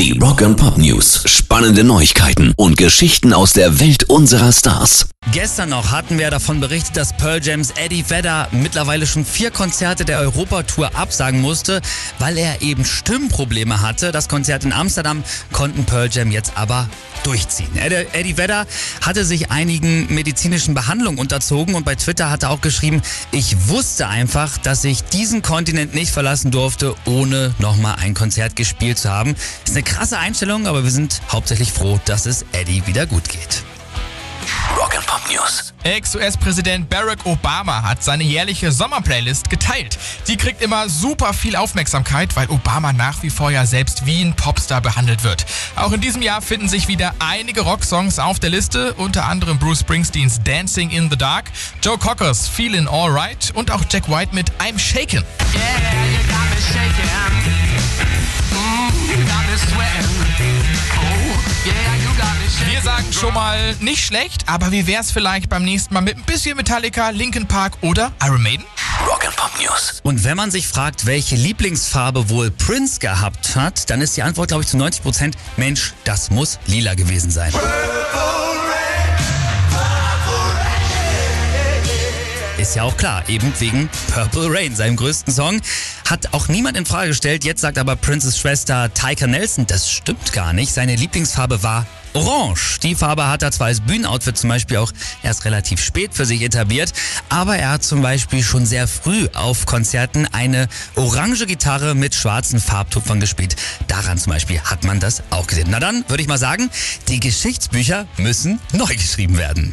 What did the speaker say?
Die Rock and Pop News. Spannende Neuigkeiten und Geschichten aus der Welt unserer Stars. Gestern noch hatten wir davon berichtet, dass Pearl Jams Eddie Vedder mittlerweile schon vier Konzerte der Europatour absagen musste, weil er eben Stimmprobleme hatte. Das Konzert in Amsterdam konnten Pearl Jam jetzt aber durchziehen. Eddie Vedder hatte sich einigen medizinischen Behandlungen unterzogen und bei Twitter hat er auch geschrieben, ich wusste einfach, dass ich diesen Kontinent nicht verlassen durfte, ohne nochmal ein Konzert gespielt zu haben. Ist eine krasse Einstellung, aber wir sind hauptsächlich froh, dass es Eddie wieder gut geht. News. Ex-US-Präsident Barack Obama hat seine jährliche Sommerplaylist geteilt. Die kriegt immer super viel Aufmerksamkeit, weil Obama nach wie vor ja selbst wie ein Popstar behandelt wird. Auch in diesem Jahr finden sich wieder einige Rocksongs auf der Liste, unter anderem Bruce Springsteens Dancing in the Dark, Joe Cockers Feelin' Alright und auch Jack White mit I'm Shaken. Wir sagen schon mal nicht schlecht, aber wie wär's vielleicht beim nächsten Mal mit ein bisschen Metallica, Linkin Park oder Iron Maiden? Rock'n'Pop News. Und wenn man sich fragt, welche Lieblingsfarbe wohl Prince gehabt hat, dann ist die Antwort, glaube ich, zu 90 Prozent, Mensch, das muss lila gewesen sein. Ist ja auch klar, eben wegen Purple Rain, seinem größten Song. Hat auch niemand in Frage gestellt. Jetzt sagt aber Princes Schwester Tyka Nelson, das stimmt gar nicht. Seine Lieblingsfarbe war Orange. Die Farbe hat er zwar als Bühnenoutfit zum Beispiel auch erst relativ spät für sich etabliert, aber er hat zum Beispiel schon sehr früh auf Konzerten eine orange Gitarre mit schwarzen Farbtupfern gespielt. Daran zum Beispiel hat man das auch gesehen. Na dann würde ich mal sagen, die Geschichtsbücher müssen neu geschrieben werden.